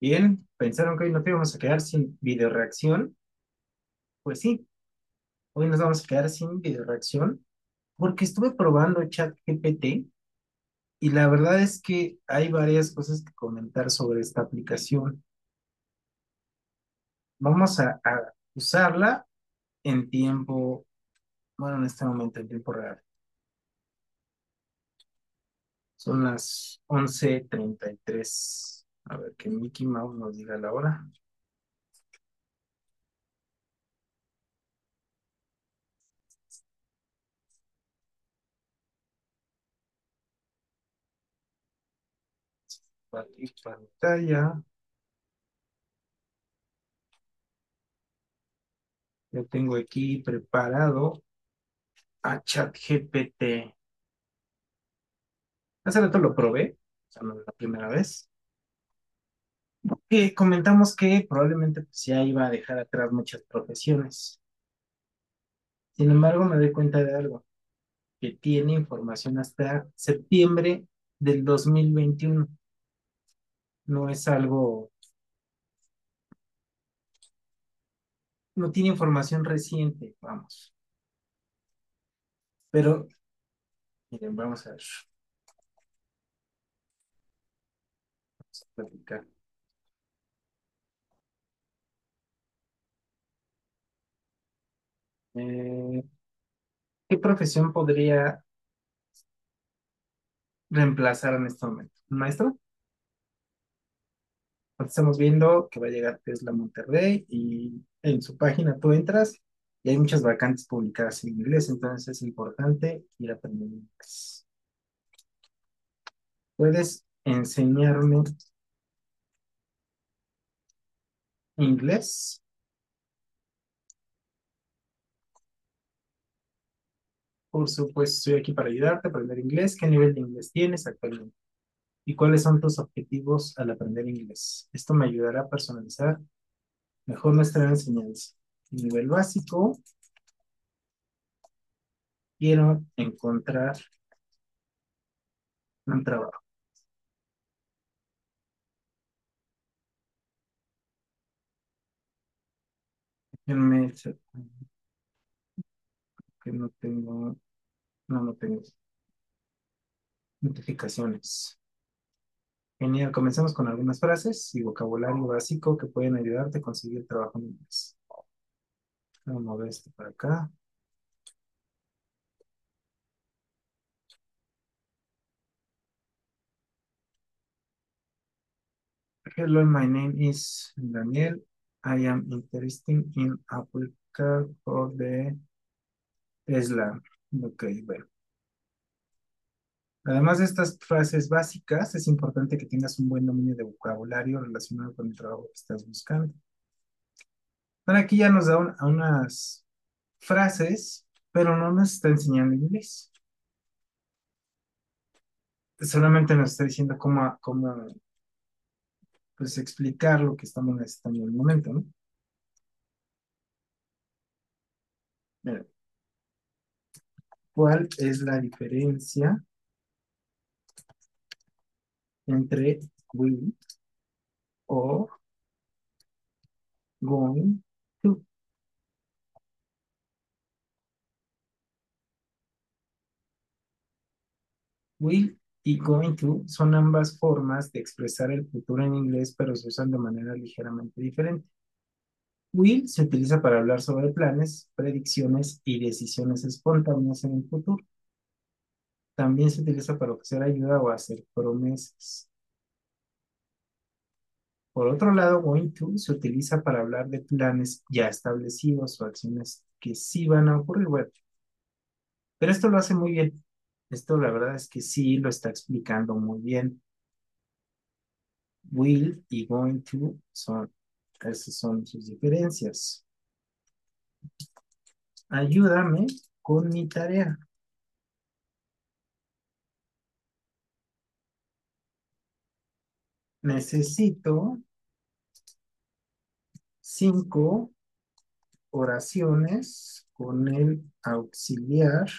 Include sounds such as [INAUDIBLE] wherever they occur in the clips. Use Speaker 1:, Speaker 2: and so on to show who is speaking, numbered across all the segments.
Speaker 1: Bien, pensaron que hoy nos íbamos a quedar sin video reacción. Pues sí, hoy nos vamos a quedar sin video reacción porque estuve probando ChatGPT y la verdad es que hay varias cosas que comentar sobre esta aplicación. Vamos a, a usarla en tiempo, bueno, en este momento en tiempo real. Son las 11.33. A ver, que Mickey Mouse nos diga la hora. Compartir pantalla. Yo tengo aquí preparado a ChatGPT. Hace rato lo probé, o sea, no es la primera vez. Comentamos que probablemente pues, ya iba a dejar atrás muchas profesiones. Sin embargo, me doy cuenta de algo, que tiene información hasta septiembre del 2021. No es algo, no tiene información reciente, vamos. Pero, miren, vamos a ver. Vamos a platicar. Eh, ¿qué profesión podría reemplazar en este momento? ¿Un maestro? Estamos viendo que va a llegar Tesla Monterrey y en su página tú entras y hay muchas vacantes publicadas en inglés, entonces es importante ir aprendiendo inglés. ¿Puedes enseñarme inglés? Por supuesto, estoy aquí para ayudarte a aprender inglés. ¿Qué nivel de inglés tienes actualmente? ¿Y cuáles son tus objetivos al aprender inglés? Esto me ayudará a personalizar mejor nuestra enseñanza. Nivel básico. Quiero encontrar un trabajo. Que no tengo, no, no tengo notificaciones. Genial, comenzamos con algunas frases y vocabulario básico que pueden ayudarte a conseguir trabajo en inglés. Vamos a mover esto para acá. Hello, my name is Daniel. I am interested in applying for the Tesla. Ok, bueno. Además de estas frases básicas, es importante que tengas un buen dominio de vocabulario relacionado con el trabajo que estás buscando. Bueno, aquí ya nos da unas frases, pero no nos está enseñando inglés. Solamente nos está diciendo cómo, cómo pues, explicar lo que estamos necesitando en el momento, ¿no? ¿Cuál es la diferencia entre will o going to. Will y going to son ambas formas de expresar el futuro en inglés, pero se usan de manera ligeramente diferente. Will se utiliza para hablar sobre planes, predicciones y decisiones espontáneas en el futuro. También se utiliza para ofrecer ayuda o hacer promesas. Por otro lado, going to se utiliza para hablar de planes ya establecidos o acciones que sí van a ocurrir. pero esto lo hace muy bien. Esto la verdad es que sí lo está explicando muy bien. Will y going to son, esas son sus diferencias. Ayúdame con mi tarea. necesito cinco oraciones con el auxiliar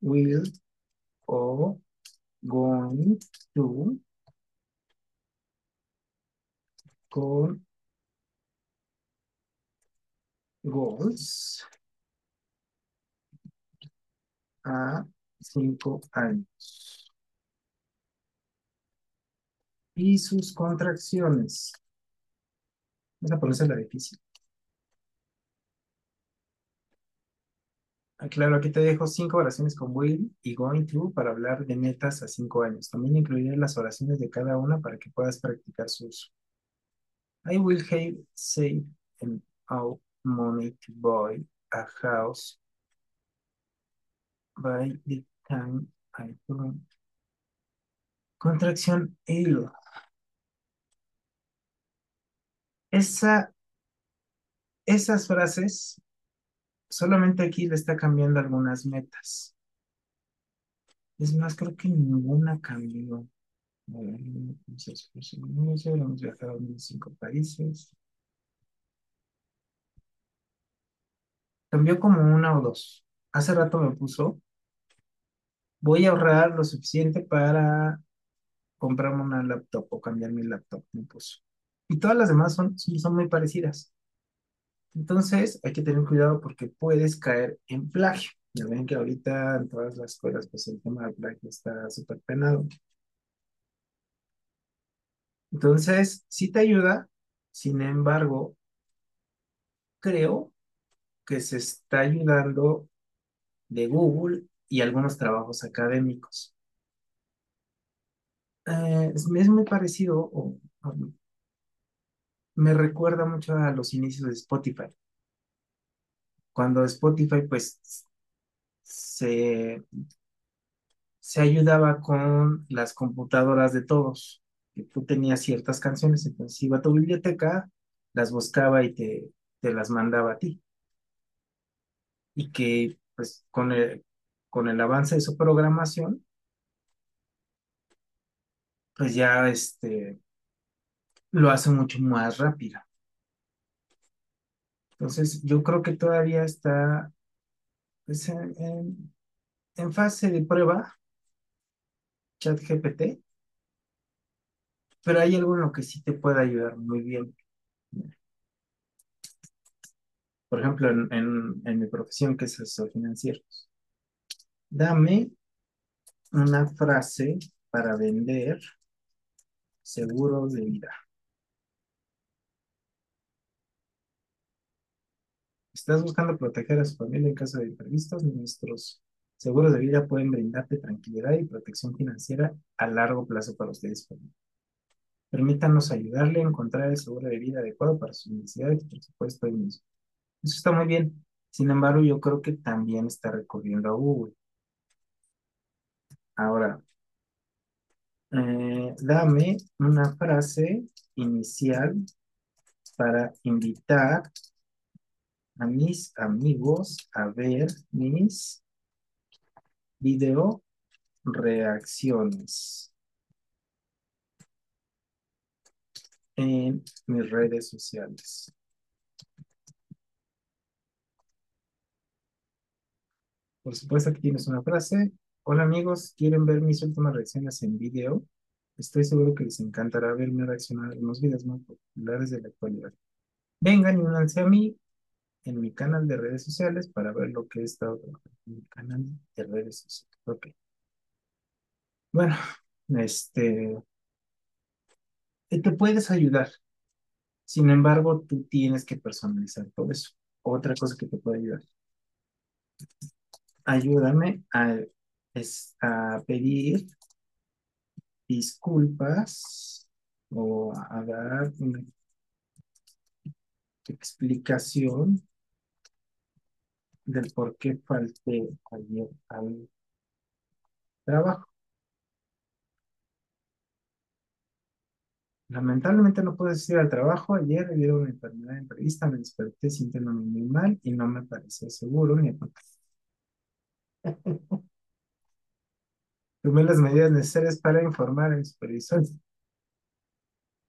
Speaker 1: will o going to con goals a cinco años. Y sus contracciones. Vamos a ponerse la difícil. Ah, claro, aquí te dejo cinco oraciones con will y going to para hablar de metas a cinco años. También incluiré las oraciones de cada una para que puedas practicar su uso. I will have saved enough money to buy a house by the time I turn. Contracción ill. Esa, esas frases, solamente aquí le está cambiando algunas metas. Es más, creo que ninguna cambió. Hemos viajado en cinco países. Cambió como una o dos. Hace rato me puso, voy a ahorrar lo suficiente para comprarme una laptop o cambiar mi laptop, me puso. Y todas las demás son, son muy parecidas. Entonces hay que tener cuidado porque puedes caer en plagio. Ya ven que ahorita en todas las escuelas pues el tema del plagio está súper penado. Entonces, sí te ayuda, sin embargo, creo que se está ayudando de Google y algunos trabajos académicos. Eh, es, muy parecido, o, me recuerda mucho a los inicios de Spotify. Cuando Spotify, pues, se, se ayudaba con las computadoras de todos, que tú tenías ciertas canciones, entonces iba a tu biblioteca, las buscaba y te, te las mandaba a ti. Y que, pues, con el, con el avance de su programación, pues ya este, lo hace mucho más rápido. Entonces, yo creo que todavía está pues, en, en, fase de prueba ChatGPT, pero hay algo en lo que sí te puede ayudar muy bien. Por ejemplo, en, mi profesión, que es asesor financiero. Dame una frase para vender seguros de vida. ¿Estás buscando proteger a su familia en caso de imprevistos? Nuestros seguros de vida pueden brindarte tranquilidad y protección financiera a largo plazo para ustedes. Permítanos ayudarle a encontrar el seguro de vida adecuado para sus necesidades y presupuesto Eso está muy bien. Sin embargo, yo creo que también está recurriendo a Google. Ahora, eh, dame una frase inicial para invitar a mis amigos a ver mis video reacciones en mis redes sociales. Por supuesto que tienes una frase. Hola amigos, ¿quieren ver mis últimas reacciones en video? Estoy seguro que les encantará verme reaccionar en los videos más populares de la actualidad. Vengan y únanse a mí en mi canal de redes sociales para ver lo que he estado mi canal de redes sociales. Ok. Bueno, este, te puedes ayudar. Sin embargo, tú tienes que personalizar todo eso. Otra cosa que te puede ayudar. Ayúdame a, a pedir disculpas o a dar explicación del por qué falté ayer al trabajo. Lamentablemente no puedo ir al trabajo. Ayer debido una enfermedad imprevista me desperté sintiéndome muy mal y no me parecía seguro ni [LAUGHS] Tomé las medidas necesarias para informar al supervisor.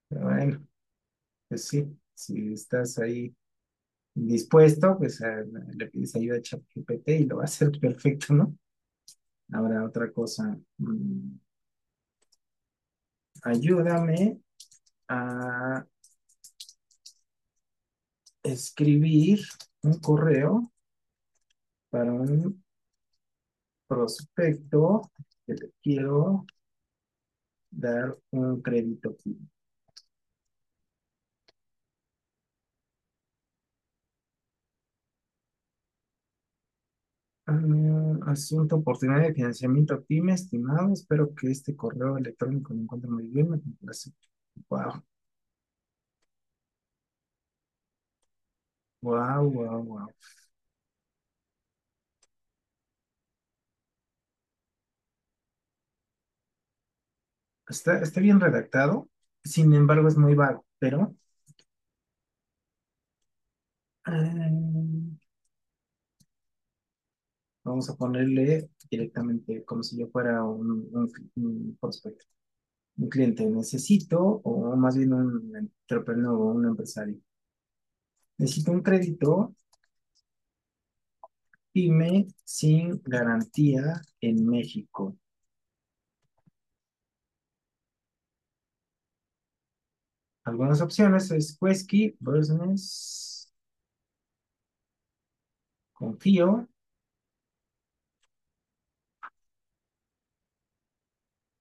Speaker 1: Pero bueno, pues sí, si estás ahí dispuesto, pues le pides ayuda a ChatGPT y lo va a hacer perfecto, ¿no? Ahora otra cosa. Mm, ayúdame a escribir un correo para un prospecto que le quiero dar un crédito. Ah, asunto, oportunidad de financiamiento PYME, estimado. Espero que este correo electrónico lo encuentre muy bien. Me Wow. Wow, wow, wow. Está, está bien redactado, sin embargo es muy vago, pero vamos a ponerle directamente como si yo fuera un prospecto, un cliente. Necesito, o más bien un entrepreneur o un empresario. Necesito un crédito PYME sin garantía en México. Algunas opciones es Quesky, Business, Confío,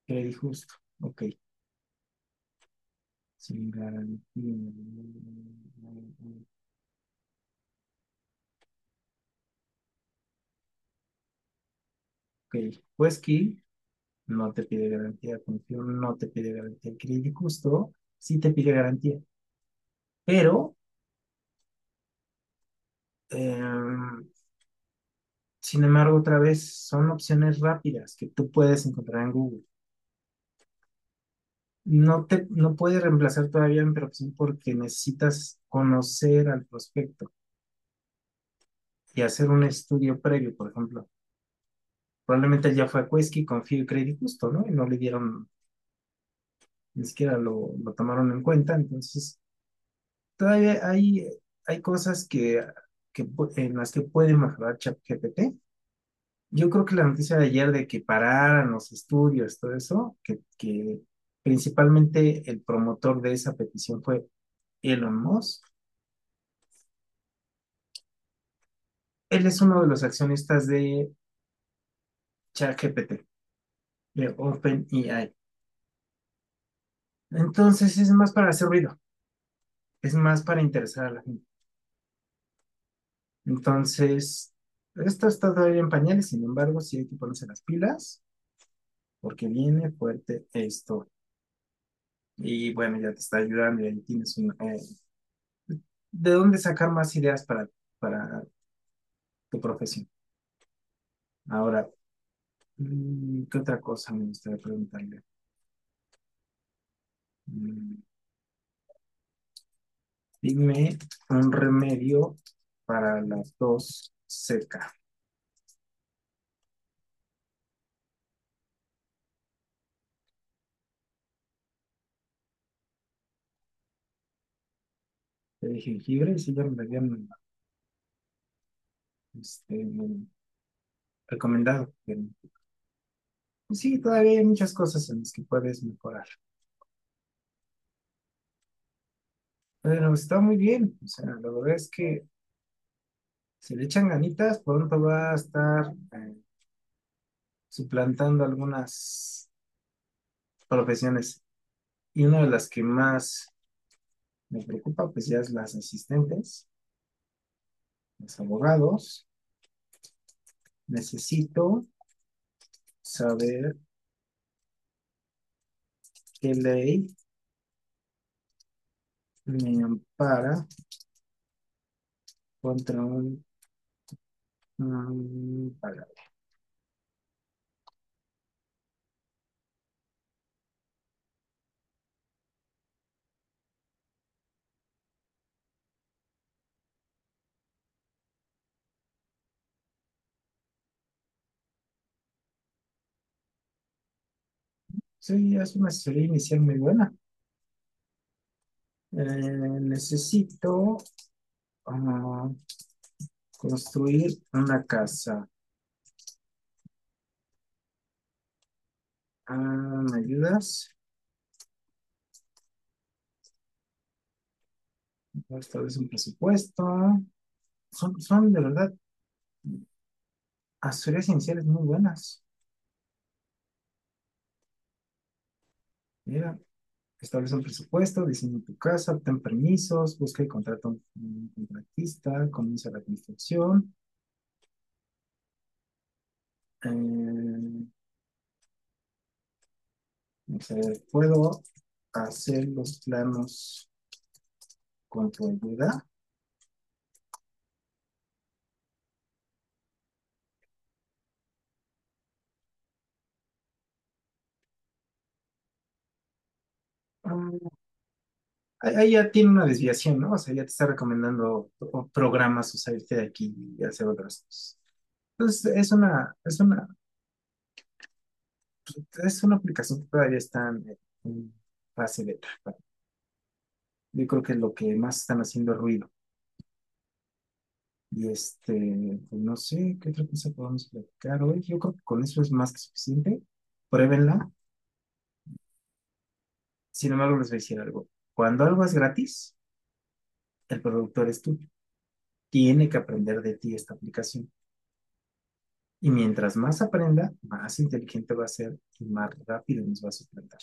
Speaker 1: Credit Justo. Ok. Sin garantía. Ok. Quesky no te pide garantía. Confío no te pide garantía. Credit Justo sí te pide garantía. Pero em, sin embargo, otra vez, son opciones rápidas que tú puedes encontrar en Google. No te, no puede reemplazar todavía mi profesión porque necesitas conocer al prospecto y hacer un estudio previo, por ejemplo. Probablemente ya fue a Quesky, Confío y Credit Justo, ¿no? Y no le dieron, ni siquiera lo, lo tomaron en cuenta. Entonces, todavía hay, hay cosas que, que, en las que puede mejorar ChatGPT yo creo que la noticia de ayer de que pararan los estudios, todo eso, que, que principalmente el promotor de esa petición fue Elon Musk. Él es uno de los accionistas de ChatGPT, de OpenAI. Entonces es más para hacer ruido, es más para interesar a la gente. Entonces, esto está todavía en pañales, sin embargo, sí hay que ponerse las pilas, porque viene fuerte esto. Y bueno, ya te está ayudando y ahí tienes un... Eh, ¿de dónde sacar más ideas para, para tu profesión? Ahora, mm, ¿qué otra cosa me gustaría preguntarle? Mm, dime un remedio para la tos seca. De jengibre, sí ya me habían este, recomendado. Sí, todavía hay muchas cosas en las que puedes mejorar. Pero está muy bien, o sea, la verdad es que si le echan ganitas, pronto va a estar eh, suplantando algunas profesiones. Y una de las que más me preocupa, pues ya es las asistentes, los abogados. Necesito saber qué ley me ampara contra un, un Sí, es una serie inicial muy buena. Eh, necesito ah, construir una casa. Ah, ¿Me ayudas? Establece un presupuesto. Son, son de verdad asesorías iniciales muy buenas. Mira, establece un presupuesto, diseña tu casa, obtén permisos, busca y contrata un, un contratista, comienza la construcción. Eh, puedo hacer los planos con tu ayuda. Ah, Ahí ya tiene una desviación, ¿no? O sea, ya te está recomendando programas o salirte de aquí y hacer otras cosas. Entonces, es una, es una, es una aplicación que todavía está en, en fase beta. Yo creo que es lo que más están haciendo ruido. Y este, pues no sé, ¿qué otra cosa podemos platicar hoy? Yo creo que con eso es más que suficiente. Pruébenla. Sin embargo, les voy a decir algo. Cuando algo es gratis, el productor es tú. Tiene que aprender de ti esta aplicación. Y mientras más aprenda, más inteligente va a ser y más rápido nos va a suplantar.